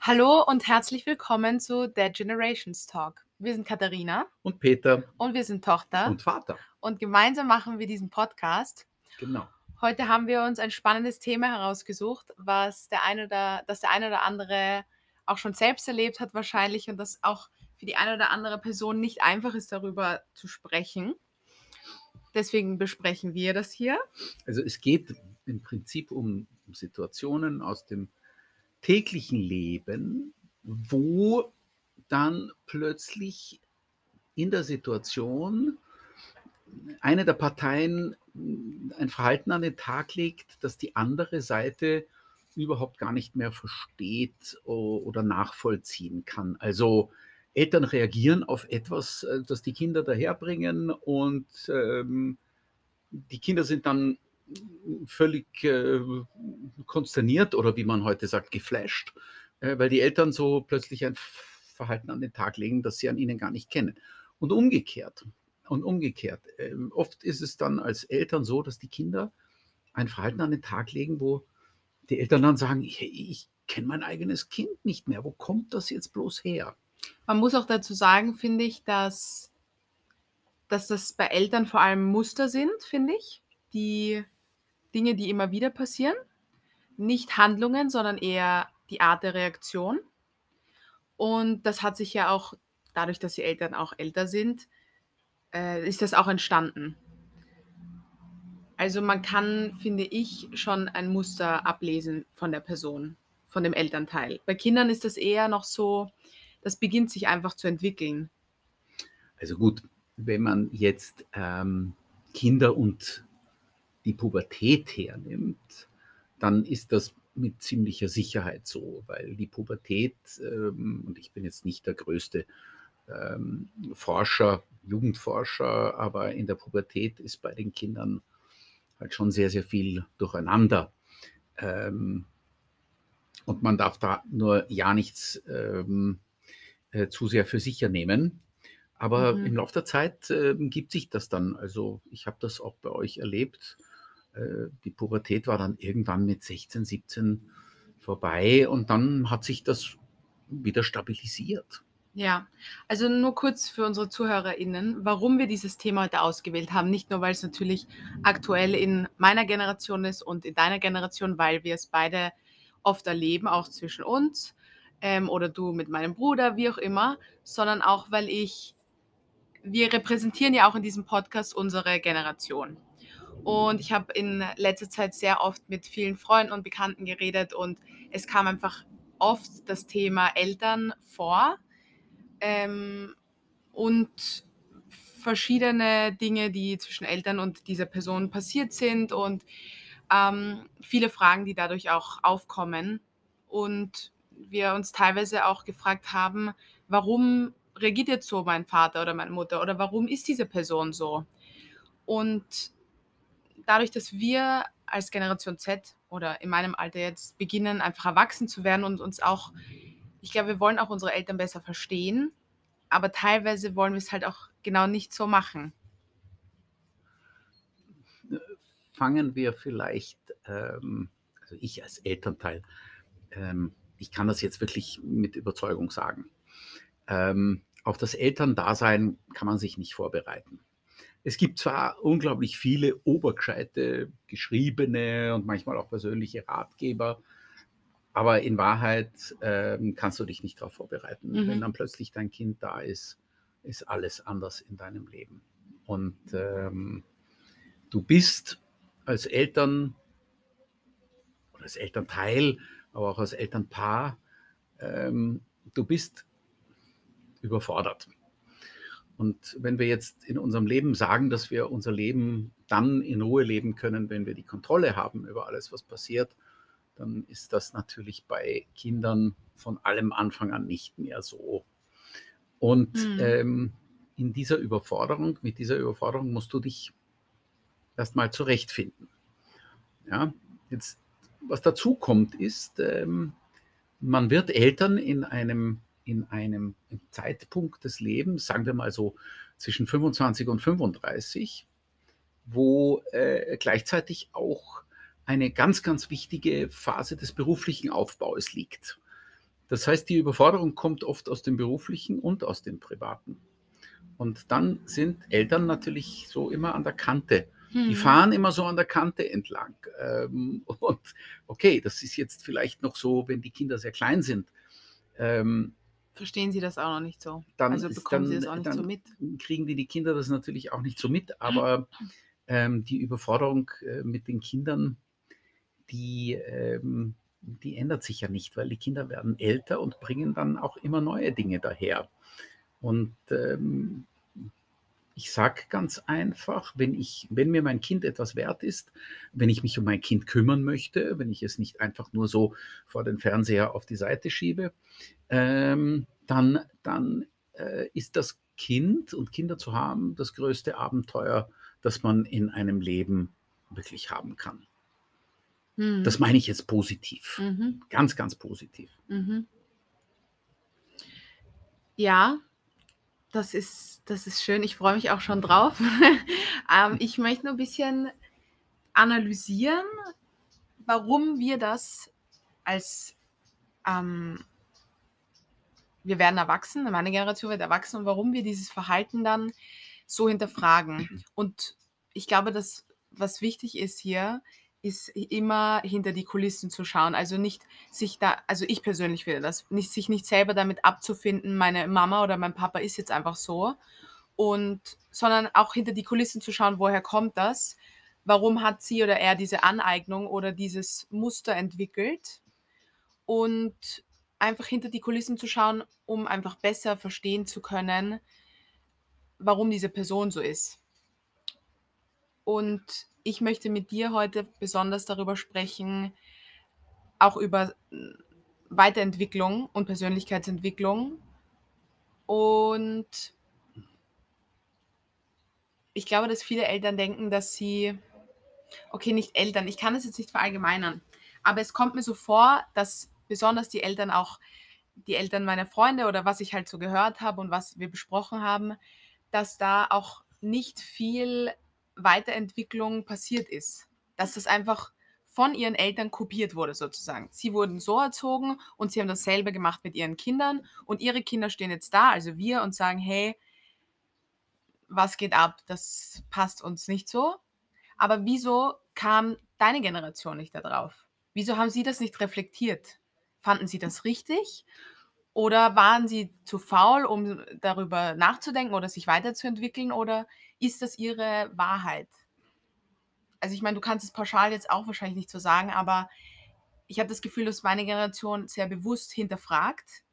Hallo und herzlich willkommen zu Dead Generations Talk. Wir sind Katharina Und Peter und wir sind Tochter und Vater. und gemeinsam machen wir diesen Podcast. Genau. Heute haben wir uns ein spannendes Thema herausgesucht, was der eine oder das der eine oder andere auch schon selbst erlebt hat wahrscheinlich und das auch für die eine oder andere Person nicht einfach ist darüber zu sprechen. Deswegen besprechen wir das hier. Also es geht im Prinzip um Situationen aus dem täglichen Leben, wo dann plötzlich in der Situation eine der Parteien ein Verhalten an den Tag legt, das die andere Seite überhaupt gar nicht mehr versteht oder nachvollziehen kann. Also Eltern reagieren auf etwas, äh, das die Kinder daherbringen und ähm, die Kinder sind dann völlig äh, konsterniert oder wie man heute sagt, geflasht, äh, weil die Eltern so plötzlich ein Verhalten an den Tag legen, das sie an ihnen gar nicht kennen. Und umgekehrt. Und umgekehrt. Ähm, oft ist es dann als Eltern so, dass die Kinder ein Verhalten an den Tag legen, wo die Eltern dann sagen, ich, ich kenne mein eigenes Kind nicht mehr. Wo kommt das jetzt bloß her? Man muss auch dazu sagen, finde ich, dass, dass das bei Eltern vor allem Muster sind, finde ich. Die Dinge, die immer wieder passieren. Nicht Handlungen, sondern eher die Art der Reaktion. Und das hat sich ja auch, dadurch, dass die Eltern auch älter sind, äh, ist das auch entstanden. Also man kann, finde ich, schon ein Muster ablesen von der Person, von dem Elternteil. Bei Kindern ist das eher noch so, das beginnt sich einfach zu entwickeln. Also gut, wenn man jetzt ähm, Kinder und die Pubertät hernimmt, dann ist das mit ziemlicher Sicherheit so, weil die Pubertät, ähm, und ich bin jetzt nicht der größte ähm, Forscher, Jugendforscher, aber in der Pubertät ist bei den Kindern halt schon sehr, sehr viel durcheinander. Ähm, und man darf da nur ja nichts ähm, äh, zu sehr für sicher nehmen. Aber Mhm. im Laufe der Zeit ähm, gibt sich das dann. Also ich habe das auch bei euch erlebt. Äh, die Pubertät war dann irgendwann mit 16, 17 vorbei und dann hat sich das wieder stabilisiert. Ja, also nur kurz für unsere ZuhörerInnen, warum wir dieses Thema heute ausgewählt haben. Nicht nur, weil es natürlich aktuell in meiner Generation ist und in deiner Generation, weil wir es beide oft erleben, auch zwischen uns ähm, oder du mit meinem Bruder, wie auch immer, sondern auch, weil ich, wir repräsentieren ja auch in diesem Podcast unsere Generation. Und ich habe in letzter Zeit sehr oft mit vielen Freunden und Bekannten geredet und es kam einfach oft das Thema Eltern vor ähm, und verschiedene Dinge, die zwischen Eltern und dieser Person passiert sind und ähm, viele Fragen, die dadurch auch aufkommen. Und wir uns teilweise auch gefragt haben, warum reagiert jetzt so mein Vater oder meine Mutter oder warum ist diese Person so? Und dadurch, dass wir als Generation Z oder in meinem Alter jetzt beginnen, einfach erwachsen zu werden und uns auch, ich glaube, wir wollen auch unsere Eltern besser verstehen, aber teilweise wollen wir es halt auch genau nicht so machen. Fangen wir vielleicht, ähm, also ich als Elternteil, ähm, ich kann das jetzt wirklich mit Überzeugung sagen. Ähm, auf das Elterndasein kann man sich nicht vorbereiten. Es gibt zwar unglaublich viele obergescheite, geschriebene und manchmal auch persönliche Ratgeber, aber in Wahrheit ähm, kannst du dich nicht darauf vorbereiten. Mhm. Wenn dann plötzlich dein Kind da ist, ist alles anders in deinem Leben. Und ähm, du bist als Eltern oder als Elternteil, aber auch als Elternpaar, ähm, du bist überfordert. Und wenn wir jetzt in unserem Leben sagen, dass wir unser Leben dann in Ruhe leben können, wenn wir die Kontrolle haben über alles, was passiert, dann ist das natürlich bei Kindern von allem Anfang an nicht mehr so. Und Mhm. ähm, in dieser Überforderung, mit dieser Überforderung musst du dich erstmal zurechtfinden. Ja, jetzt, was dazu kommt, ist, ähm, man wird Eltern in einem, in einem Zeitpunkt des Lebens, sagen wir mal so zwischen 25 und 35, wo äh, gleichzeitig auch eine ganz, ganz wichtige Phase des beruflichen Aufbaus liegt. Das heißt, die Überforderung kommt oft aus dem beruflichen und aus dem privaten. Und dann sind Eltern natürlich so immer an der Kante. Die Mhm. fahren immer so an der Kante entlang. Ähm, und okay, das ist jetzt vielleicht noch so, wenn die Kinder sehr klein sind. Ähm, Verstehen Sie das auch noch nicht so? dann, Also bekommen dann, Sie das auch nicht so mit? kriegen die, die Kinder das natürlich auch nicht so mit. Aber ähm, die Überforderung äh, mit den Kindern, die, ähm, die ändert sich ja nicht, weil die Kinder werden älter und bringen dann auch immer neue Dinge daher. Und ähm, ich sage ganz einfach, wenn, ich, wenn mir mein Kind etwas wert ist, wenn ich mich um mein Kind kümmern möchte, wenn ich es nicht einfach nur so vor den Fernseher auf die Seite schiebe, ähm, dann, dann äh, ist das Kind und Kinder zu haben das größte Abenteuer, das man in einem Leben wirklich haben kann. Mhm. Das meine ich jetzt positiv. Mhm. Ganz, ganz positiv. Mhm. Ja, das ist, das ist schön. Ich freue mich auch schon drauf. ähm, ich möchte nur ein bisschen analysieren, warum wir das als ähm, wir werden erwachsen, meine Generation wird erwachsen und warum wir dieses Verhalten dann so hinterfragen. Und ich glaube, dass was wichtig ist hier, ist immer hinter die Kulissen zu schauen. Also nicht sich da, also ich persönlich finde das, nicht, sich nicht selber damit abzufinden, meine Mama oder mein Papa ist jetzt einfach so. Und sondern auch hinter die Kulissen zu schauen, woher kommt das? Warum hat sie oder er diese Aneignung oder dieses Muster entwickelt? Und einfach hinter die Kulissen zu schauen, um einfach besser verstehen zu können, warum diese Person so ist. Und ich möchte mit dir heute besonders darüber sprechen, auch über mm, Weiterentwicklung und Persönlichkeitsentwicklung. Und ich glaube, dass viele Eltern denken, dass sie, okay, nicht Eltern, ich kann es jetzt nicht verallgemeinern, aber es kommt mir so vor, dass besonders die Eltern auch, die Eltern meiner Freunde oder was ich halt so gehört habe und was wir besprochen haben, dass da auch nicht viel Weiterentwicklung passiert ist. Dass das einfach von ihren Eltern kopiert wurde sozusagen. Sie wurden so erzogen und sie haben dasselbe gemacht mit ihren Kindern und ihre Kinder stehen jetzt da, also wir, und sagen, hey, was geht ab? Das passt uns nicht so. Aber wieso kam deine Generation nicht da drauf? Wieso haben sie das nicht reflektiert? Fanden sie das richtig? Oder waren sie zu faul, um darüber nachzudenken oder sich weiterzuentwickeln? Oder ist das ihre Wahrheit? Also ich meine, du kannst es pauschal jetzt auch wahrscheinlich nicht so sagen, aber ich habe das Gefühl, dass meine Generation sehr bewusst hinterfragt.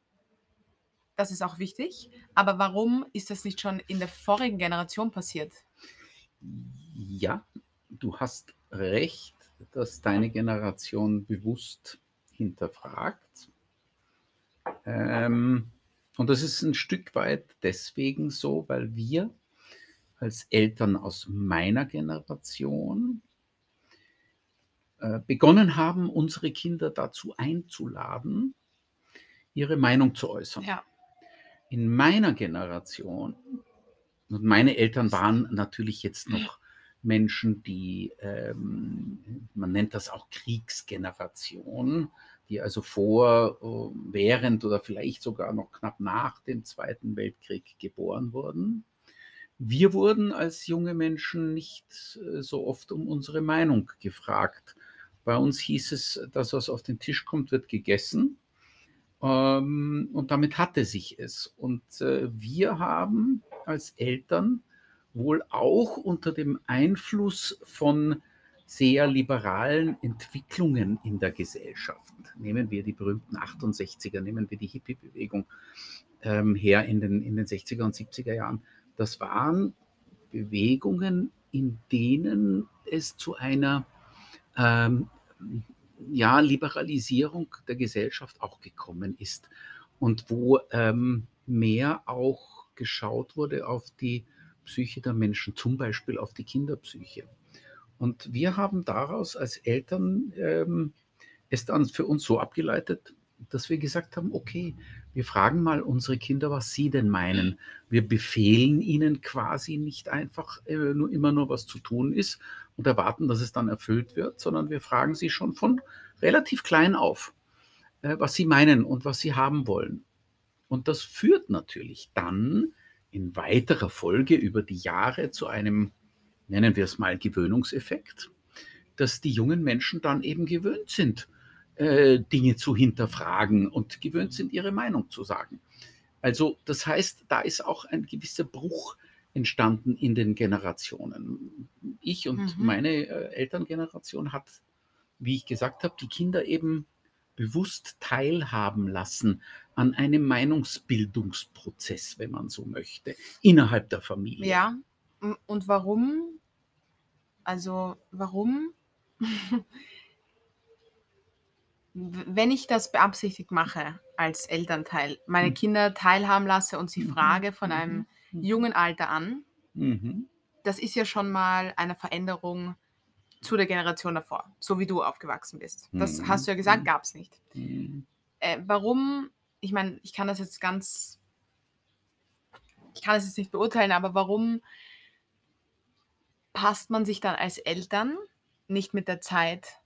Das ist auch wichtig. Aber warum ist das nicht schon in der vorigen Generation passiert? Ja, du hast recht, dass deine Generation bewusst hinterfragt. Ähm, und das ist ein Stück weit deswegen so, weil wir als Eltern aus meiner Generation äh, begonnen haben, unsere Kinder dazu einzuladen, ihre Meinung zu äußern. Ja. In meiner Generation, und meine Eltern waren natürlich jetzt noch Menschen, die, ähm, man nennt das auch Kriegsgeneration, die also vor, äh, während oder vielleicht sogar noch knapp nach dem Zweiten Weltkrieg geboren wurden. Wir wurden als junge Menschen nicht äh, so oft um unsere Meinung gefragt. Bei uns hieß es, das, was auf den Tisch kommt, wird gegessen. Ähm, und damit hatte sich es. Und äh, wir haben als Eltern wohl auch unter dem Einfluss von sehr liberalen Entwicklungen in der Gesellschaft. Nehmen wir die berühmten 68er, nehmen wir die Hippie-Bewegung ähm, her in den, in den 60er und 70er Jahren. Das waren Bewegungen, in denen es zu einer ähm, ja, Liberalisierung der Gesellschaft auch gekommen ist und wo ähm, mehr auch geschaut wurde auf die Psyche der Menschen, zum Beispiel auf die Kinderpsyche. Und wir haben daraus als Eltern ähm, es dann für uns so abgeleitet, dass wir gesagt haben, okay, wir fragen mal unsere Kinder, was sie denn meinen. Wir befehlen ihnen quasi nicht einfach äh, nur, immer nur, was zu tun ist und erwarten, dass es dann erfüllt wird, sondern wir fragen sie schon von relativ klein auf, äh, was sie meinen und was sie haben wollen. Und das führt natürlich dann in weiterer Folge über die Jahre zu einem, nennen wir es mal, Gewöhnungseffekt, dass die jungen Menschen dann eben gewöhnt sind, äh, Dinge zu hinterfragen und gewöhnt sind, ihre Meinung zu sagen. Also das heißt, da ist auch ein gewisser Bruch entstanden in den Generationen. Ich und Mhm. meine äh, Elterngeneration hat, wie ich gesagt habe, die Kinder eben bewusst teilhaben lassen an einem Meinungsbildungsprozess, wenn man so möchte, innerhalb der Familie. Ja, und warum? Also, warum? Wenn ich das beabsichtigt mache als Elternteil, meine Mhm. Kinder teilhaben lasse und sie Mhm. frage von Mhm. einem Mhm. jungen Alter an, Mhm. das ist ja schon mal eine Veränderung zu der Generation davor, so wie du aufgewachsen bist. Das Mhm. hast du ja gesagt, gab es nicht. Äh, warum, ich meine, ich kann das jetzt ganz, ich kann das jetzt nicht beurteilen, aber warum passt man sich dann als Eltern nicht mit der Zeit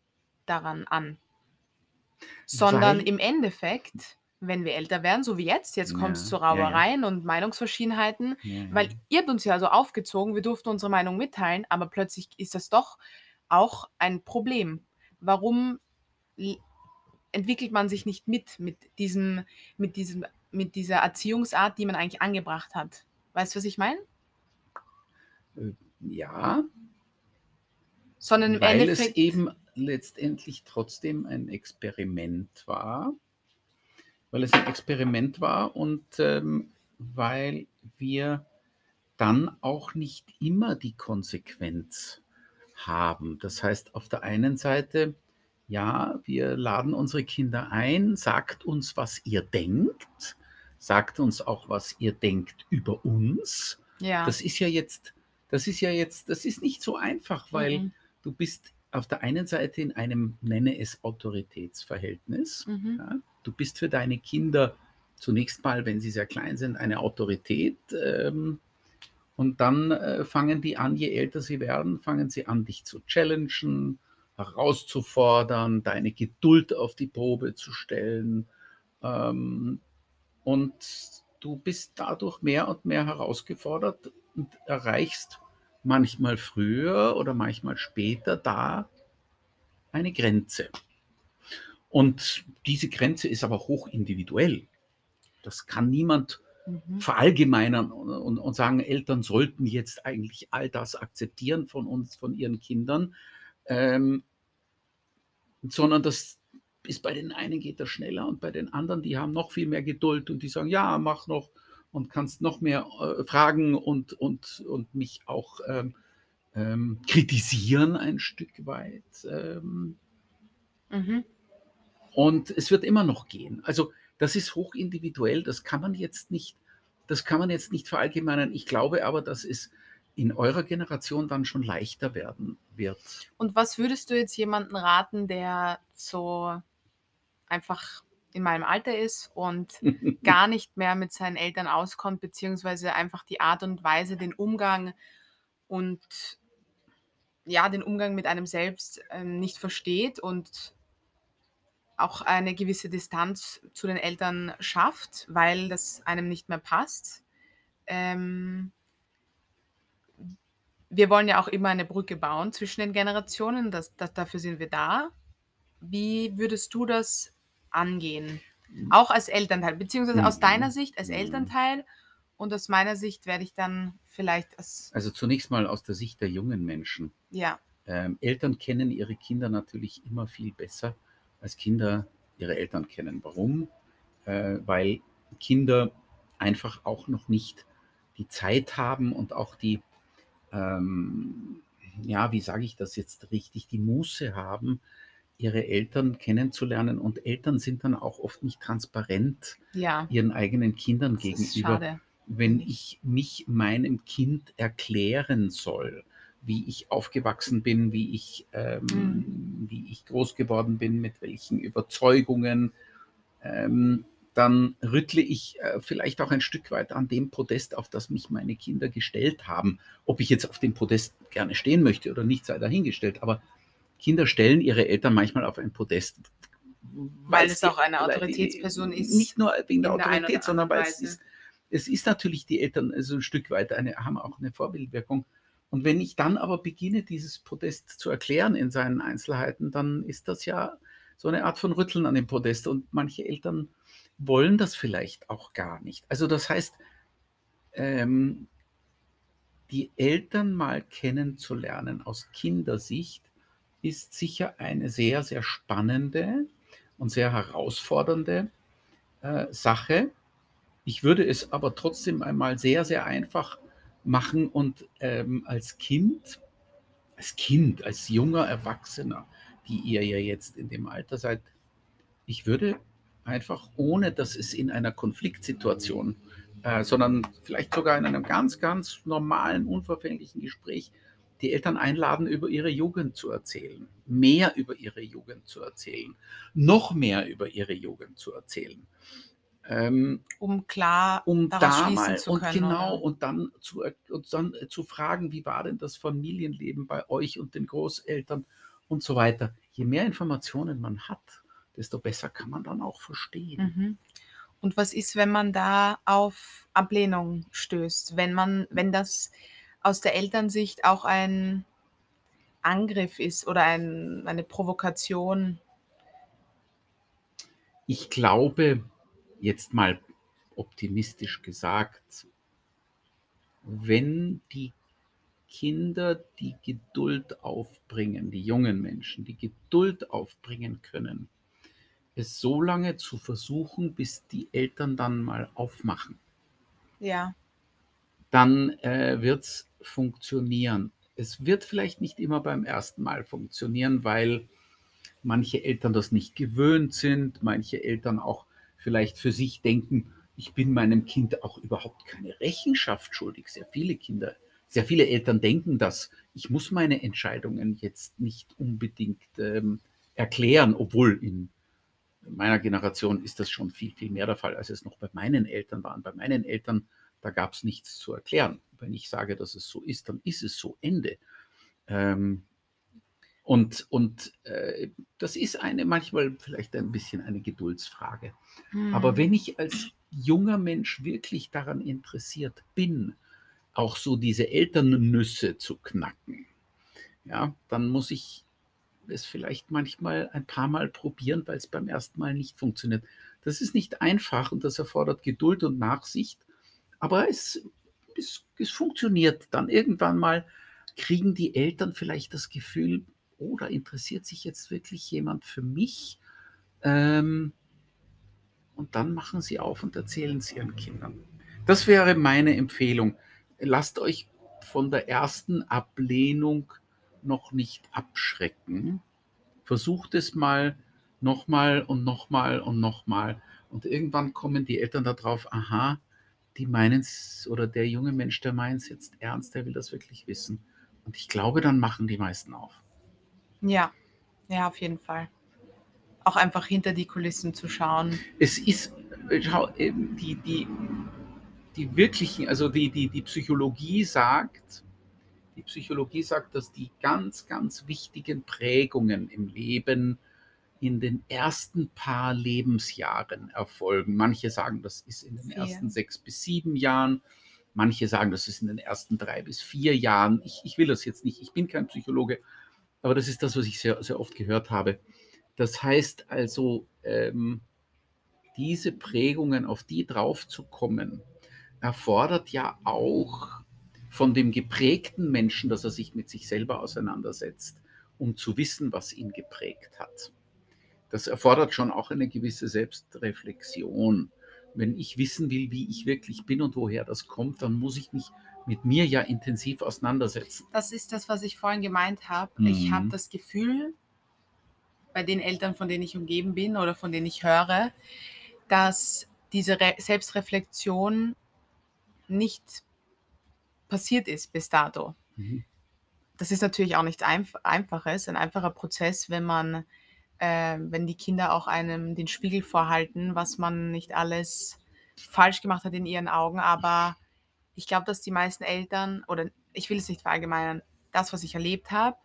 daran an? Sondern Weil- im Endeffekt, wenn wir älter werden, so wie jetzt, jetzt kommt es Ja, zu ja, ja. Rauereien und Meinungsverschiedenheiten, Ja, weil ja. ihr habt uns ja so aufgezogen, wir durften unsere Meinung mitteilen, aber plötzlich ist das doch auch ein Problem. Warum entwickelt man sich nicht mit mit diesem, mit diesem, mit dieser Erziehungsart, die man eigentlich angebracht hat? Weißt du, was ich meine? ja, Sondern im weil Endeffekt. es eben letztendlich trotzdem ein Experiment war, weil es ein Experiment war und ähm, weil wir dann auch nicht immer die Konsequenz haben. Das heißt, auf der einen Seite, ja, wir laden unsere Kinder ein, sagt uns, was ihr denkt, sagt uns auch, was ihr denkt über uns. ja. Das ist ja jetzt, das ist ja jetzt, das ist nicht so einfach, weil Mhm. du bist auf der einen Seite in einem, nenne es Autoritätsverhältnis. Mhm. Ja, du bist für deine Kinder zunächst mal, wenn sie sehr klein sind, eine Autorität. Ähm, und dann äh, fangen die an, je älter sie werden, fangen sie an, dich zu challengen, herauszufordern, deine Geduld auf die Probe zu stellen. Ähm, und du bist dadurch mehr und mehr herausgefordert und erreichst manchmal früher oder manchmal später da eine Grenze. Und diese Grenze ist aber hoch individuell. Das kann niemand Mhm. verallgemeinern und, und, und sagen, Eltern sollten jetzt eigentlich all das akzeptieren von uns, von ihren Kindern, ähm, sondern das ist bei den einen geht das schneller und bei den anderen, die haben noch viel mehr Geduld und die sagen, ja, mach noch und kannst noch mehr äh, fragen und, und, und mich auch ähm, ähm, kritisieren ein Stück weit. Ähm, Mhm. und es wird immer noch gehen. Also das ist hochindividuell, das kann man jetzt nicht, das kann man jetzt nicht verallgemeinern. Ich glaube aber, dass es in eurer Generation dann schon leichter werden wird. Und was würdest du jetzt jemanden raten, der so einfach in meinem Alter ist und gar nicht mehr mit seinen Eltern auskommt, beziehungsweise einfach die Art und Weise, den Umgang und ja, den Umgang mit einem selbst ähm, nicht versteht und auch eine gewisse Distanz zu den Eltern schafft, weil das einem nicht mehr passt. Ähm, wir wollen ja auch immer eine Brücke bauen zwischen den Generationen, das, das, dafür sind wir da. Wie würdest du das angehen? Auch als Elternteil, beziehungsweise aus Mhm. deiner Sicht als Mhm. Elternteil und aus meiner Sicht werde ich dann vielleicht als, Also zunächst mal aus der Sicht der jungen Menschen. ja, Ähm, Eltern kennen ihre Kinder natürlich immer viel besser, als Kinder ihre Eltern kennen. Warum? Äh, weil Kinder einfach auch noch nicht die Zeit haben und auch die, ähm, ja, wie sage ich das jetzt richtig, die Muße haben, ihre Eltern kennenzulernen. Und Eltern sind dann auch oft nicht transparent ja, ihren eigenen Kindern das gegenüber wenn ich mich meinem Kind erklären soll, wie ich aufgewachsen bin, wie ich, ähm, Mhm. wie ich groß geworden bin, mit welchen Überzeugungen, ähm, dann rüttle ich äh, vielleicht auch ein Stück weit an dem Podest, auf das mich meine Kinder gestellt haben. Ob ich jetzt auf dem Podest gerne stehen möchte oder nicht, sei dahingestellt. Aber Kinder stellen ihre Eltern manchmal auf ein Podest. Weil es auch eine Autoritätsperson ist. Nicht nur wegen der Autorität, sondern weil es ist, es ist natürlich die Eltern also ein Stück weit eine, haben auch eine Vorbildwirkung. Und wenn ich dann aber beginne, dieses Podest zu erklären in seinen Einzelheiten, dann ist das ja so eine Art von Rütteln an dem Podest. Und manche Eltern wollen das vielleicht auch gar nicht. Also das heißt, ähm, die Eltern mal kennenzulernen aus Kindersicht ist sicher eine sehr, sehr spannende und sehr herausfordernde äh, Sache. Ich würde es aber trotzdem einmal sehr, sehr einfach machen und ähm, als Kind, als Kind, als junger Erwachsener, die ihr ja jetzt in dem Alter seid, ich würde einfach, ohne dass es in einer Konfliktsituation, äh, sondern vielleicht sogar in einem ganz, ganz normalen, unverfänglichen Gespräch, die Eltern einladen, über ihre Jugend zu erzählen, mehr über ihre Jugend zu erzählen, noch mehr über ihre Jugend zu erzählen. Ähm, um klar um da mal zu und genau oder? und dann zu und dann zu fragen, wie war denn das Familienleben bei euch und den Großeltern und so weiter. Je mehr Informationen man hat, desto besser kann man dann auch verstehen. Mhm. Und was ist, wenn man da auf Ablehnung stößt, wenn man, wenn das aus der Elternsicht auch ein Angriff ist oder ein, eine Provokation? Ich glaube, jetzt mal optimistisch gesagt, wenn die Kinder die Geduld aufbringen, die jungen Menschen, die Geduld aufbringen können, es so lange zu versuchen, bis die Eltern dann mal aufmachen. Ja. Dann äh, wird es funktionieren. Es wird vielleicht nicht immer beim ersten Mal funktionieren, weil manche Eltern das nicht gewöhnt sind, manche Eltern auch vielleicht für sich denken, ich bin meinem Kind auch überhaupt keine Rechenschaft schuldig. Sehr viele Kinder, sehr viele Eltern denken das. Ich muss meine Entscheidungen jetzt nicht unbedingt ähm, erklären, obwohl in meiner Generation ist das schon viel, viel mehr der Fall, als es noch bei meinen Eltern war. Bei meinen Eltern, da gab es nichts zu erklären. Wenn ich sage, dass es so ist, dann ist es so Ende. Ähm, und und äh, das ist eine manchmal vielleicht ein bisschen eine Geduldsfrage. Hm. Aber wenn ich als junger Mensch wirklich daran interessiert bin, auch so diese Elternnüsse zu knacken, ja, dann muss ich es vielleicht manchmal ein paar Mal probieren, weil es beim ersten Mal nicht funktioniert. Das ist nicht einfach und das erfordert Geduld und Nachsicht, aber es, es, es funktioniert dann. Irgendwann mal kriegen die Eltern vielleicht das Gefühl, oh, interessiert sich jetzt wirklich jemand für mich. Ähm, und dann machen sie auf und erzählen es ihren Kindern. Das wäre meine Empfehlung. Lasst euch von der ersten Ablehnung noch nicht abschrecken. Versucht es mal nochmal und nochmal und nochmal. Und irgendwann kommen die Eltern darauf, aha, die meinen es, oder der junge Mensch, der meint es jetzt ernst, der will das wirklich wissen. Und ich glaube, dann machen die meisten auf. Ja, ja, auf jeden Fall. Auch einfach hinter die Kulissen zu schauen. Es ist, äh, schau, die, die, die wirklichen, also die, die, die Psychologie sagt, die Psychologie sagt, dass die ganz, ganz wichtigen Prägungen im Leben in den ersten paar Lebensjahren erfolgen. Manche sagen, das ist in den ersten sechs bis sieben Jahren. Manche sagen, das ist in den ersten drei bis vier Jahren. Ich, ich will das jetzt nicht, ich bin kein Psychologe, aber das ist das, was ich sehr, sehr oft gehört habe. Das heißt also, ähm, diese Prägungen, auf die draufzukommen, erfordert ja auch von dem geprägten Menschen, dass er sich mit sich selber auseinandersetzt, um zu wissen, was ihn geprägt hat. Das erfordert schon auch eine gewisse Selbstreflexion. Wenn ich wissen will, wie ich wirklich bin und woher das kommt, dann muss ich mich mit mir ja intensiv auseinandersetzen. Das ist das, was ich vorhin gemeint habe. Mhm. Ich habe das Gefühl, bei den Eltern, von denen ich umgeben bin oder von denen ich höre, dass diese Re Selbstreflexion nicht passiert ist bis dato. Mhm. Das ist natürlich auch nichts Einf Einfaches, ein einfacher Prozess, wenn man äh, wenn die Kinder auch einem den Spiegel vorhalten, was man nicht alles falsch gemacht hat in ihren Augen. Aber ich glaube, dass die meisten Eltern, oder ich will es nicht verallgemeinern, das, was ich erlebt habe,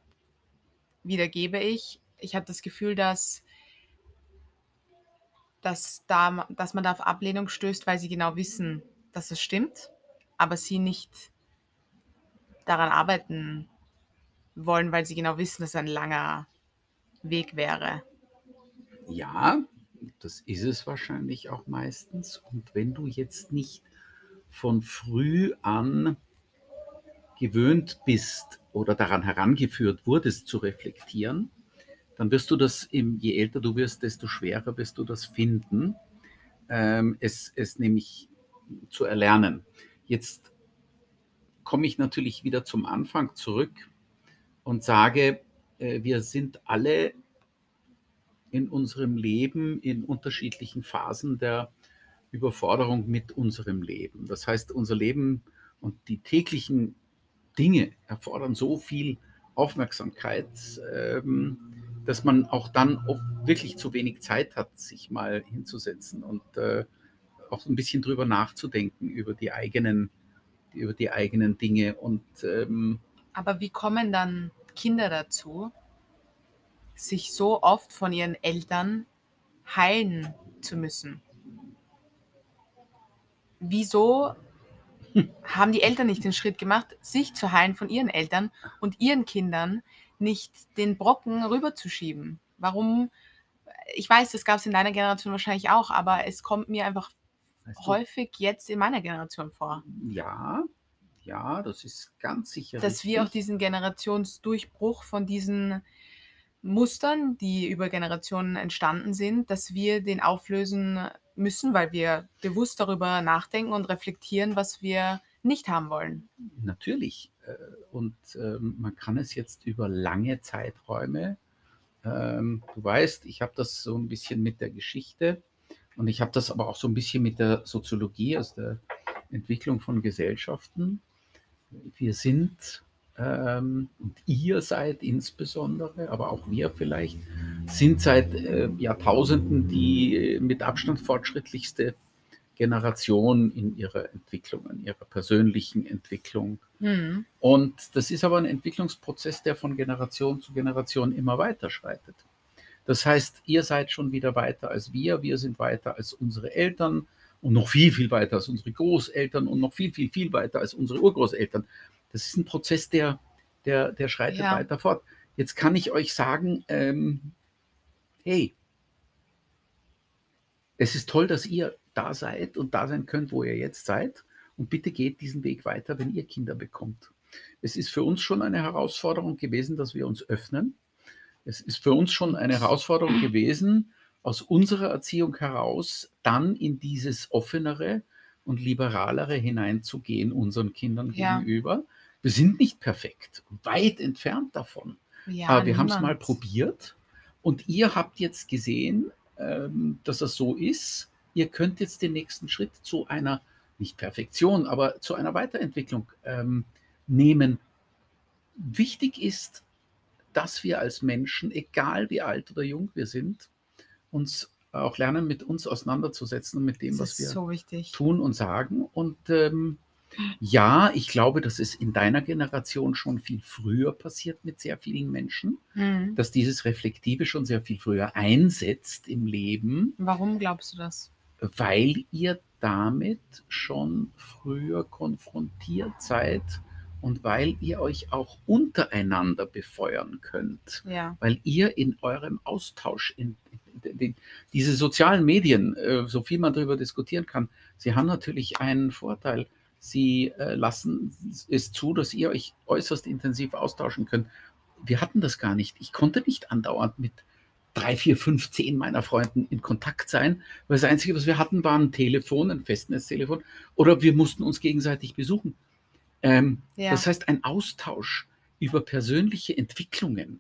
wiedergebe ich. Ich habe das Gefühl, dass, dass, da, dass man da auf Ablehnung stößt, weil sie genau wissen, dass es stimmt, aber sie nicht daran arbeiten wollen, weil sie genau wissen, dass es ein langer Weg wäre. Ja, das ist es wahrscheinlich auch meistens. Und wenn du jetzt nicht von früh an gewöhnt bist oder daran herangeführt wurdest zu reflektieren, dann wirst du das, je älter du wirst, desto schwerer wirst du das finden, ähm, es, es nämlich zu erlernen. Jetzt komme ich natürlich wieder zum Anfang zurück und sage, wir sind alle in unserem Leben in unterschiedlichen Phasen der Überforderung mit unserem Leben. Das heißt, unser Leben und die täglichen Dinge erfordern so viel Aufmerksamkeit, ähm, dass man auch dann wirklich zu wenig Zeit hat, sich mal hinzusetzen und äh, auch ein bisschen drüber nachzudenken über die eigenen, über die eigenen Dinge. Und ähm, aber wie kommen dann Kinder dazu, sich so oft von ihren Eltern heilen zu müssen? Wieso haben die Eltern nicht den Schritt gemacht, sich zu heilen von ihren Eltern und ihren Kindern nicht den Brocken rüberzuschieben? Warum? Ich weiß, das gab es in deiner Generation wahrscheinlich auch, aber es kommt mir einfach weißt du, häufig jetzt in meiner Generation vor. Ja, ja, das ist ganz sicher. Dass richtig. wir auch diesen Generationsdurchbruch von diesen Mustern, die über Generationen entstanden sind, dass wir den auflösen müssen, weil wir bewusst darüber nachdenken und reflektieren, was wir nicht haben wollen. Natürlich. Äh, und ähm, man kann es jetzt über lange Zeiträume, ähm, du weißt, ich habe das so ein bisschen mit der Geschichte und ich habe das aber auch so ein bisschen mit der Soziologie, also der Entwicklung von Gesellschaften. Wir sind ähm, und ihr seid insbesondere, aber auch wir vielleicht, sind seit äh, Jahrtausenden die mit Abstand fortschrittlichste Generation in ihrer Entwicklung, in ihrer persönlichen Entwicklung. Mhm. Und das ist aber ein Entwicklungsprozess, der von Generation zu Generation immer weiter schreitet. Das heißt, ihr seid schon wieder weiter als wir, wir sind weiter als unsere Eltern und noch viel, viel weiter als unsere Großeltern und noch viel, viel, viel weiter als unsere Urgroßeltern. Das ist ein Prozess, der, der, der schreitet ja. weiter fort. Jetzt kann ich euch sagen, ähm, hey, es ist toll, dass ihr da seid und da sein könnt, wo ihr jetzt seid. Und bitte geht diesen Weg weiter, wenn ihr Kinder bekommt. Es ist für uns schon eine Herausforderung gewesen, dass wir uns öffnen. Es ist für uns schon eine Herausforderung gewesen, aus unserer Erziehung heraus dann in dieses offenere und liberalere hineinzugehen unseren Kindern ja. gegenüber. Wir sind nicht perfekt, weit entfernt davon. Ja, Aber wir haben es mal probiert und ihr habt jetzt gesehen, ähm, dass es so ist. Ihr könnt jetzt den nächsten Schritt zu einer, nicht Perfektion, aber zu einer Weiterentwicklung ähm, nehmen. Wichtig ist, dass wir als Menschen, egal wie alt oder jung wir sind, uns auch lernen, mit uns auseinanderzusetzen und mit dem, was wir so tun und sagen. Und ähm, ja, ich glaube, dass es in deiner Generation schon viel früher passiert mit sehr vielen Menschen, mhm. dass dieses Reflektive schon sehr viel früher einsetzt im Leben. Warum glaubst du das? Weil ihr damit schon früher konfrontiert seid und weil ihr euch auch untereinander befeuern könnt, ja. weil ihr in eurem Austausch, in, in, in, diese sozialen Medien, äh, so viel man darüber diskutieren kann, sie haben natürlich einen Vorteil Sie äh, lassen es zu, dass ihr euch äußerst intensiv austauschen könnt. Wir hatten das gar nicht. Ich konnte nicht andauernd mit drei, vier, fünf, zehn meiner Freunden in Kontakt sein, weil das Einzige, was wir hatten, war ein Telefon, ein Festnetztelefon, oder wir mussten uns gegenseitig besuchen. Ähm, ja. Das heißt, ein Austausch über persönliche Entwicklungen,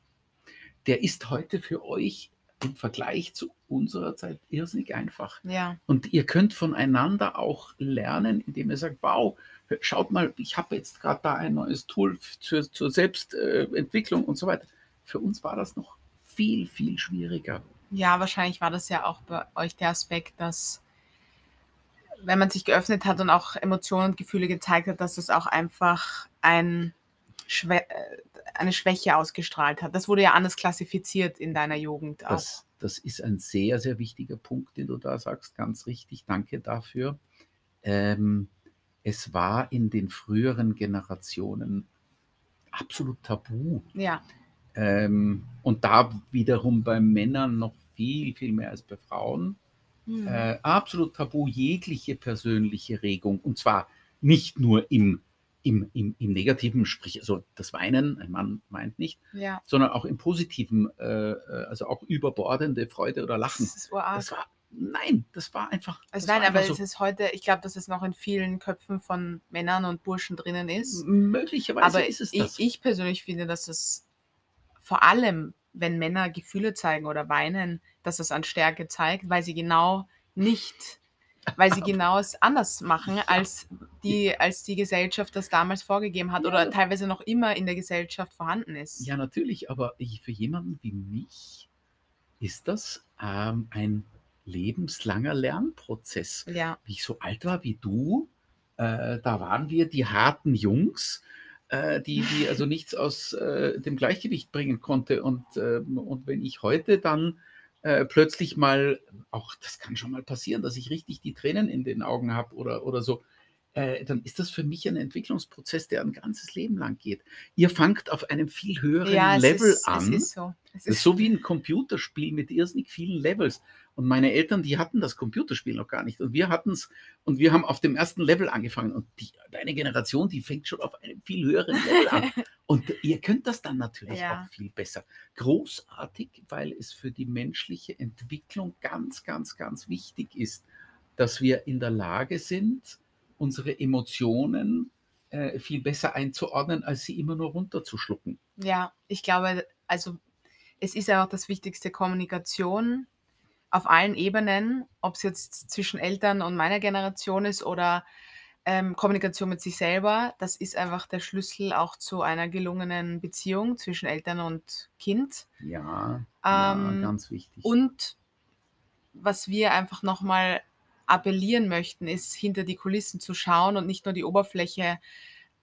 der ist heute für euch im Vergleich zu unserer Zeit irrsinnig einfach. Ja. Und ihr könnt voneinander auch lernen, indem ihr sagt, wow, schaut mal, ich habe jetzt gerade da ein neues Tool zur, zur Selbstentwicklung und so weiter. Für uns war das noch viel, viel schwieriger. Ja, wahrscheinlich war das ja auch bei euch der Aspekt, dass wenn man sich geöffnet hat und auch Emotionen und Gefühle gezeigt hat, dass es auch einfach ein Schwä äh, eine Schwäche ausgestrahlt hat. Das wurde ja anders klassifiziert in deiner Jugend auch. Das, das ist ein sehr, sehr wichtiger Punkt, den du da sagst. Ganz richtig. Danke dafür. Ähm, es war in den früheren Generationen absolut tabu. Ja. Ähm, und da wiederum bei Männern noch viel, viel mehr als bei Frauen. Mhm. Äh, absolut tabu jegliche persönliche Regung. Und zwar nicht nur im, im, im, im negativen, sprich, also das Weinen, ein Mann weint nicht, Ja. sondern auch im positiven, äh, äh, also auch überbordende Freude oder Lachen. Das ist urarg. Das war, nein, das war einfach. Also nein, aber einfach es ist heute, ich glaube, dass es noch in vielen Köpfen von Männern und Burschen drinnen ist. Möglicherweise Aber ist es ich, das. ich persönlich finde, dass es vor allem, wenn Männer Gefühle zeigen oder weinen, dass es an Stärke zeigt, weil sie genau nicht, weil sie genau es anders machen, als die, als die Gesellschaft das damals vorgegeben hat oder Ja. teilweise noch immer in der Gesellschaft vorhanden ist. Ja, natürlich, aber für jemanden wie mich ist das ähm, ein lebenslanger Lernprozess. Ja, Wie ich so alt war wie du, äh, da waren wir die harten Jungs, äh, die, die also nichts aus äh, dem Gleichgewicht bringen konnte. Und, ähm, und wenn ich heute dann äh, plötzlich mal, auch das kann schon mal passieren, dass ich richtig die Tränen in den Augen habe oder, oder so, äh, dann ist das für mich ein Entwicklungsprozess, der ein ganzes Leben lang geht. Ihr fangt auf einem viel höheren ja es, Level ist, es an. ist so. Es ist so wie ein Computerspiel mit irrsinnig vielen Levels. Und meine Eltern, die hatten das Computerspiel noch gar nicht. Und wir hatten es und wir haben auf dem ersten Level angefangen. Und die, deine Generation, die fängt schon auf einem viel höheren Level an. Und ihr könnt das dann natürlich Ja. auch viel besser. Großartig, weil es für die menschliche Entwicklung ganz, ganz, ganz wichtig ist, dass wir in der Lage sind, unsere Emotionen äh, viel besser einzuordnen, als sie immer nur runterzuschlucken. Ja, ich glaube, also es ist ja auch das Wichtigste, Kommunikation auf allen Ebenen, ob es jetzt zwischen Eltern und meiner Generation ist oder ähm, Kommunikation mit sich selber. Das ist einfach der Schlüssel auch zu einer gelungenen Beziehung zwischen Eltern und Kind. Ja, ja Ähm, ganz wichtig. Und was wir einfach nochmal appellieren möchten, ist hinter die Kulissen zu schauen und nicht nur die Oberfläche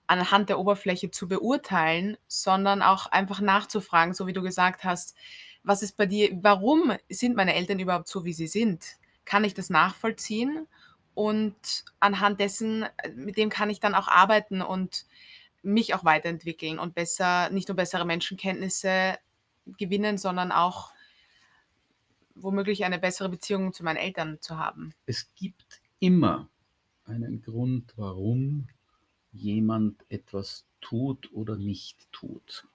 anhand der Oberfläche zu beurteilen, sondern auch einfach nachzufragen, so wie du gesagt hast, was ist bei dir, warum sind meine Eltern überhaupt so, wie sie sind? Kann ich das nachvollziehen? Und anhand dessen, mit dem kann ich dann auch arbeiten und mich auch weiterentwickeln und besser, nicht nur bessere Menschenkenntnisse gewinnen, sondern auch womöglich eine bessere Beziehung zu meinen Eltern zu haben. es gibt immer einen Grund, warum jemand etwas tut oder nicht tut.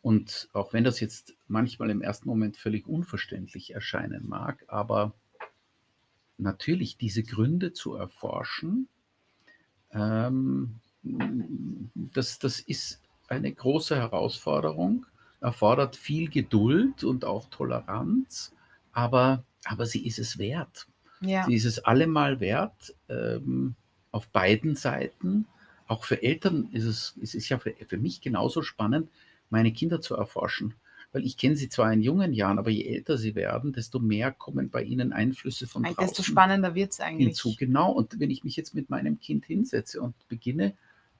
Und auch wenn das jetzt manchmal im ersten Moment völlig unverständlich erscheinen mag, aber natürlich diese Gründe zu erforschen, ähm, das, das ist eine große Herausforderung, erfordert viel Geduld und auch Toleranz, aber, aber sie ist es wert. Ja, Sie ist es allemal wert, ähm, auf beiden Seiten. Auch für Eltern ist es, es ist ja für, für mich genauso spannend, meine Kinder zu erforschen. Weil ich kenne sie zwar in jungen Jahren, aber je älter sie werden, desto mehr kommen bei ihnen Einflüsse von Eigentlich desto draußen spannender wird es eigentlich. hinzu. Genau. Und wenn ich mich jetzt mit meinem Kind hinsetze und beginne,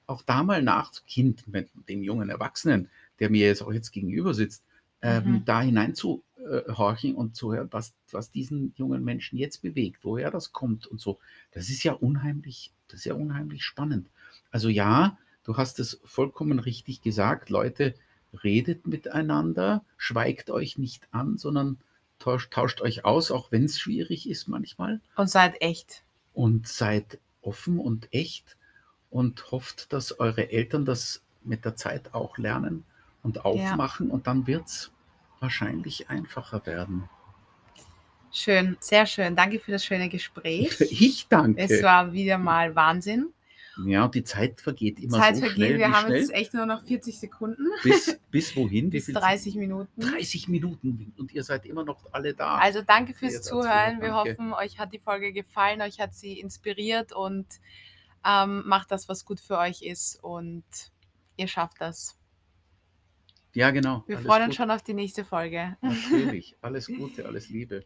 auch da mal nach Kind, mit dem jungen Erwachsenen, der mir jetzt auch jetzt gegenüber sitzt, ähm, Mhm. da hineinzuhorchen und zu hören, was, was diesen jungen Menschen jetzt bewegt, woher das kommt und so. Das ist ja unheimlich, das ist ja unheimlich spannend. Also ja, du hast es vollkommen richtig gesagt, Leute, redet miteinander, schweigt euch nicht an, sondern tauscht, tauscht euch aus, auch wenn es schwierig ist manchmal Und seid echt. und seid offen und echt und hofft, dass eure Eltern das mit der Zeit auch lernen und aufmachen und dann wird es wahrscheinlich einfacher werden. Schön, sehr schön. Danke für das schöne Gespräch. Ich danke. Es war wieder mal Wahnsinn. ja, die Zeit vergeht immer Zeit so vergeht, schnell. wir haben schnell? jetzt echt nur noch 40 Sekunden bis, bis wohin? Bis viel 30 Minuten. 30 Minuten und ihr seid immer noch alle da. Also danke fürs dazu, Zuhören. Wir danke. hoffen, euch hat die Folge gefallen, euch hat sie inspiriert und ähm, macht das, was gut für euch ist und ihr schafft das. Ja, genau. Wir Alles freuen uns schon auf die nächste Folge. Natürlich. Alles Gute, alles Liebe.